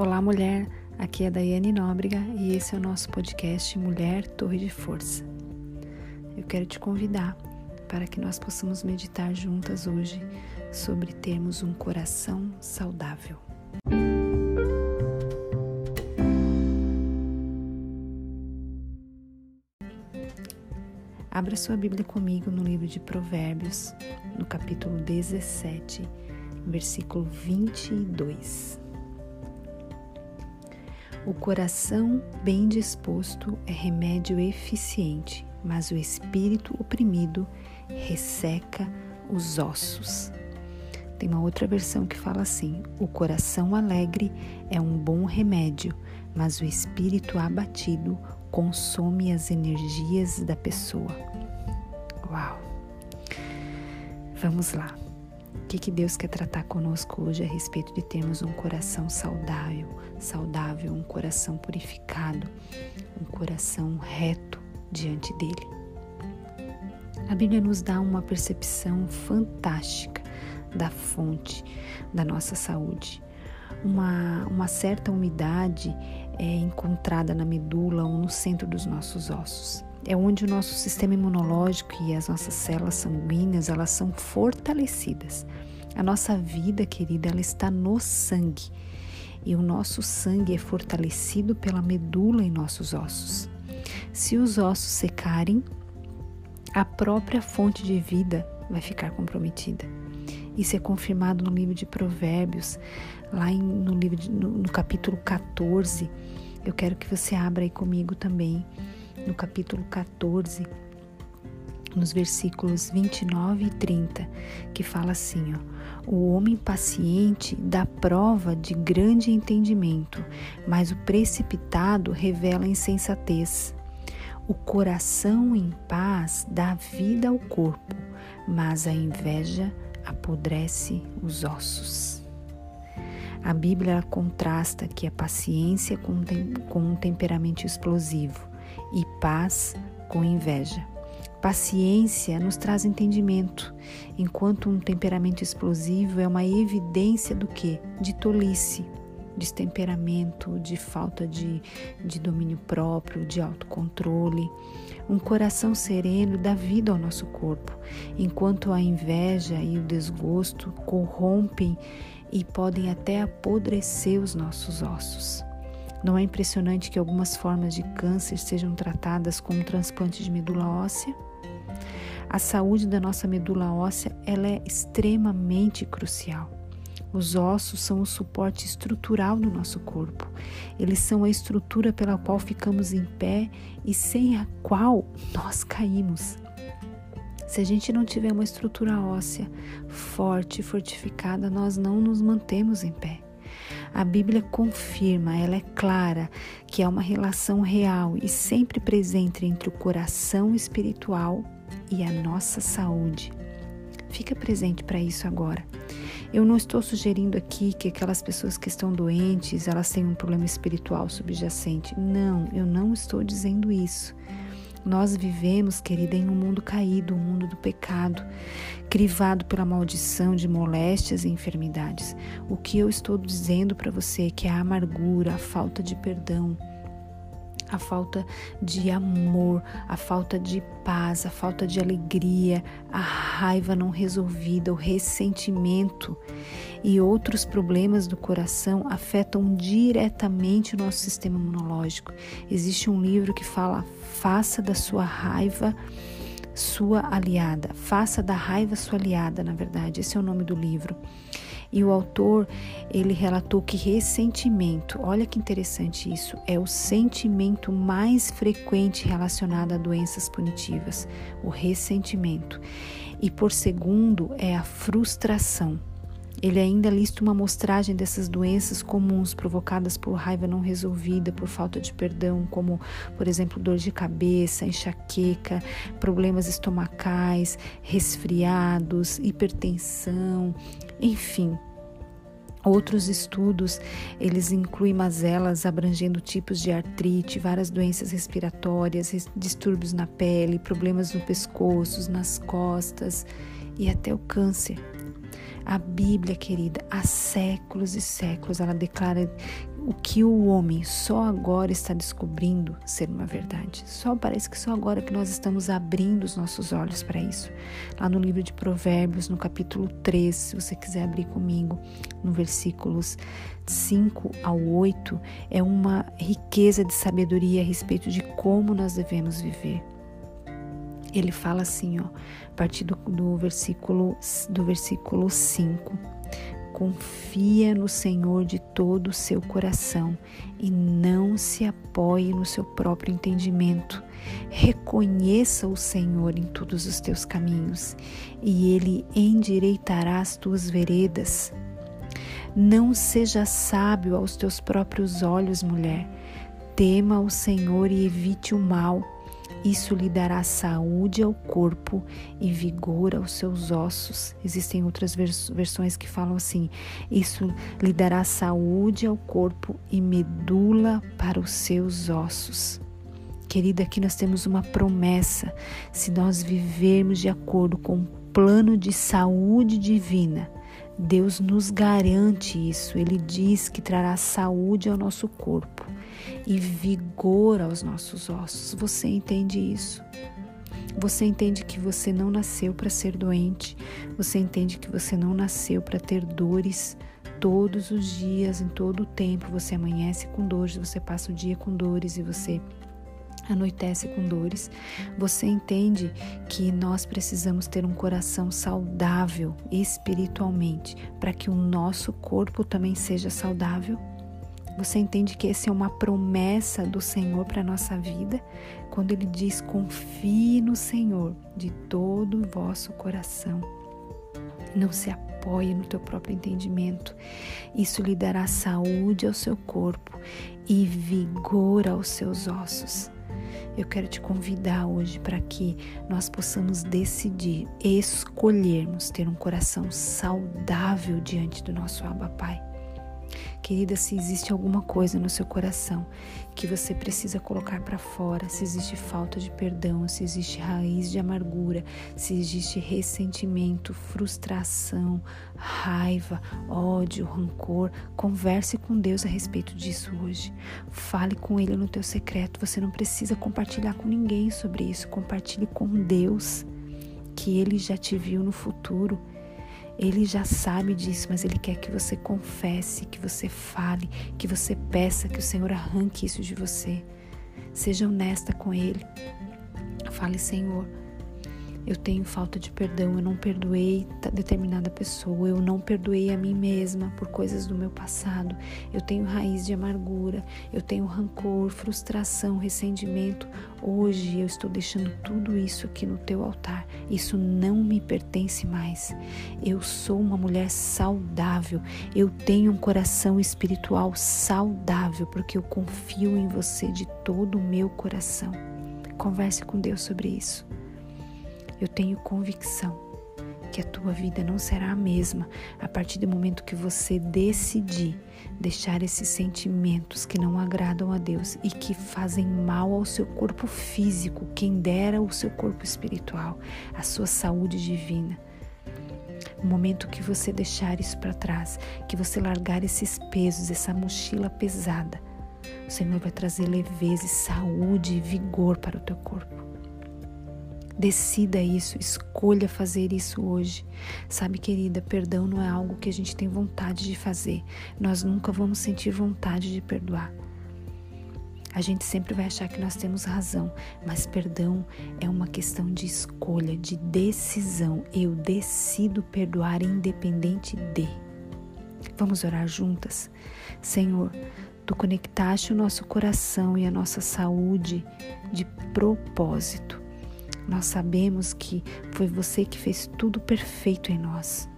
Olá, mulher. Aqui é Daiane Nóbrega e esse é o nosso podcast Mulher Torre de Força. Eu quero te convidar para que nós possamos meditar juntas hoje sobre termos um coração saudável. Abra sua Bíblia comigo no livro de Provérbios, no capítulo 17, versículo 22. O coração bem disposto é remédio eficiente, mas o espírito oprimido resseca os ossos. Tem uma outra versão que fala assim: o coração alegre é um bom remédio, mas o espírito abatido consome as energias da pessoa. Uau! Vamos lá. O que, que Deus quer tratar conosco hoje a respeito de termos um coração saudável, saudável, um coração purificado, um coração reto diante dele? A Bíblia nos dá uma percepção fantástica da fonte da nossa saúde. Uma, uma certa umidade é encontrada na medula ou no centro dos nossos ossos é onde o nosso sistema imunológico e as nossas células sanguíneas elas são fortalecidas. A nossa vida, querida, ela está no sangue. E o nosso sangue é fortalecido pela medula em nossos ossos. Se os ossos secarem, a própria fonte de vida vai ficar comprometida. Isso é confirmado no livro de Provérbios, lá em, no, livro de, no, no capítulo 14. Eu quero que você abra aí comigo também no capítulo 14, nos versículos 29 e 30, que fala assim: ó, O homem paciente dá prova de grande entendimento, mas o precipitado revela insensatez. O coração em paz dá vida ao corpo, mas a inveja apodrece os ossos. A Bíblia contrasta que a paciência com, um temperamento explosivo paz com inveja. Paciência nos traz entendimento, enquanto um temperamento explosivo é uma evidência do que? De tolice, destemperamento, de falta de, de domínio próprio, de autocontrole. Um coração sereno dá vida ao nosso corpo, enquanto a inveja e o desgosto corrompem e podem até apodrecer os nossos ossos. Não é impressionante que algumas formas de câncer sejam tratadas com um transplante de medula óssea? A saúde da nossa medula óssea ela é extremamente crucial. Os ossos são o suporte estrutural do nosso corpo. Eles são a estrutura pela qual ficamos em pé e sem a qual nós caímos. Se a gente não tiver uma estrutura óssea forte e fortificada, nós não nos mantemos em pé. A Bíblia confirma, ela é clara, que há uma relação real e sempre presente entre o coração espiritual e a nossa saúde. Fica presente para isso agora. Eu não estou sugerindo aqui que aquelas pessoas que estão doentes, elas têm um problema espiritual subjacente. Não, eu não estou dizendo isso. Nós vivemos, querida, em um mundo caído, um mundo do pecado, crivado pela maldição de moléstias e enfermidades. O que eu estou dizendo para você é que a amargura, a falta de perdão, a falta de amor, a falta de paz, a falta de alegria, a raiva não resolvida, o ressentimento e outros problemas do coração afetam diretamente o nosso sistema imunológico. Existe um livro que fala: faça da sua raiva sua aliada, faça da raiva sua aliada, na verdade, esse é o nome do livro. E o autor, ele relatou que ressentimento, olha que interessante isso, é o sentimento mais frequente relacionado a doenças punitivas, o ressentimento. E por segundo é a frustração. Ele ainda lista uma amostragem dessas doenças comuns provocadas por raiva não resolvida, por falta de perdão, como, por exemplo, dor de cabeça, enxaqueca, problemas estomacais, resfriados, hipertensão, enfim. Outros estudos, eles incluem mazelas abrangendo tipos de artrite, várias doenças respiratórias, distúrbios na pele, problemas no pescoço, nas costas e até o câncer. A Bíblia, querida, há séculos e séculos, ela declara o que o homem só agora está descobrindo ser uma verdade. Só parece que só agora que nós estamos abrindo os nossos olhos para isso. Lá no livro de Provérbios, no capítulo 3, se você quiser abrir comigo, no versículos 5 ao 8, é uma riqueza de sabedoria a respeito de como nós devemos viver. Ele fala assim, ó, a partir do, do versículo do versículo 5 confia no Senhor de todo o seu coração e não se apoie no seu próprio entendimento. Reconheça o Senhor em todos os teus caminhos e ele endireitará as tuas veredas. Não seja sábio aos teus próprios olhos, mulher. Tema o Senhor e evite o mal isso lhe dará saúde ao corpo e vigor aos seus ossos. Existem outras vers versões que falam assim: Isso lhe dará saúde ao corpo e medula para os seus ossos. Querida, aqui nós temos uma promessa. Se nós vivermos de acordo com o plano de saúde divina, Deus nos garante isso. Ele diz que trará saúde ao nosso corpo e vigor aos nossos ossos. Você entende isso? Você entende que você não nasceu para ser doente, você entende que você não nasceu para ter dores todos os dias, em todo o tempo. Você amanhece com dores, você passa o dia com dores e você anoitece com dores. Você entende que nós precisamos ter um coração saudável espiritualmente para que o nosso corpo também seja saudável? Você entende que essa é uma promessa do Senhor para a nossa vida? Quando Ele diz: confie no Senhor de todo o vosso coração. Não se apoie no teu próprio entendimento. Isso lhe dará saúde ao seu corpo e vigor aos seus ossos. Eu quero te convidar hoje para que nós possamos decidir, escolhermos ter um coração saudável diante do nosso Abba Pai. Querida, se existe alguma coisa no seu coração que você precisa colocar para fora, se existe falta de perdão, se existe raiz de amargura, se existe ressentimento, frustração, raiva, ódio, rancor, converse com Deus a respeito disso hoje. Fale com Ele no teu secreto. Você não precisa compartilhar com ninguém sobre isso. Compartilhe com Deus, que Ele já te viu no futuro ele já sabe disso, mas ele quer que você confesse, que você fale, que você peça que o Senhor arranque isso de você. Seja honesta com ele. Fale, Senhor, eu tenho falta de perdão, eu não perdoei determinada pessoa, eu não perdoei a mim mesma por coisas do meu passado, eu tenho raiz de amargura, eu tenho rancor, frustração, ressentimento. Hoje eu estou deixando tudo isso aqui no teu altar, isso não me pertence mais. Eu sou uma mulher saudável, eu tenho um coração espiritual saudável, porque eu confio em você de todo o meu coração. Converse com Deus sobre isso. Eu tenho convicção que a tua vida não será a mesma a partir do momento que você decidir deixar esses sentimentos que não agradam a Deus e que fazem mal ao seu corpo físico, quem dera o seu corpo espiritual, a sua saúde divina. O momento que você deixar isso para trás, que você largar esses pesos, essa mochila pesada, o Senhor vai trazer leveza, saúde e vigor para o teu corpo. Decida isso, escolha fazer isso hoje. Sabe, querida, perdão não é algo que a gente tem vontade de fazer. Nós nunca vamos sentir vontade de perdoar. A gente sempre vai achar que nós temos razão, mas perdão é uma questão de escolha, de decisão. Eu decido perdoar independente de. Vamos orar juntas? Senhor, tu conectaste o nosso coração e a nossa saúde de propósito. Nós sabemos que foi você que fez tudo perfeito em nós.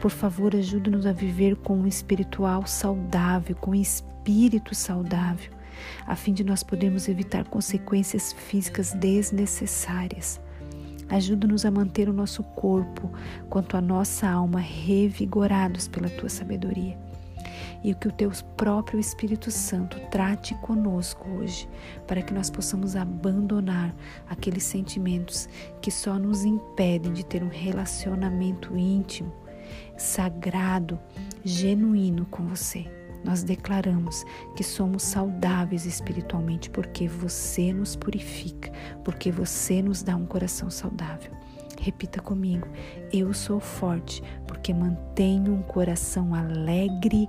Por favor, ajude-nos a viver com um espiritual saudável, com um espírito saudável, a fim de nós podermos evitar consequências físicas desnecessárias. Ajuda-nos a manter o nosso corpo quanto a nossa alma revigorados pela tua sabedoria e que o teu próprio Espírito Santo trate conosco hoje, para que nós possamos abandonar aqueles sentimentos que só nos impedem de ter um relacionamento íntimo, sagrado, genuíno com você. Nós declaramos que somos saudáveis espiritualmente porque você nos purifica, porque você nos dá um coração saudável. Repita comigo: Eu sou forte porque mantenho um coração alegre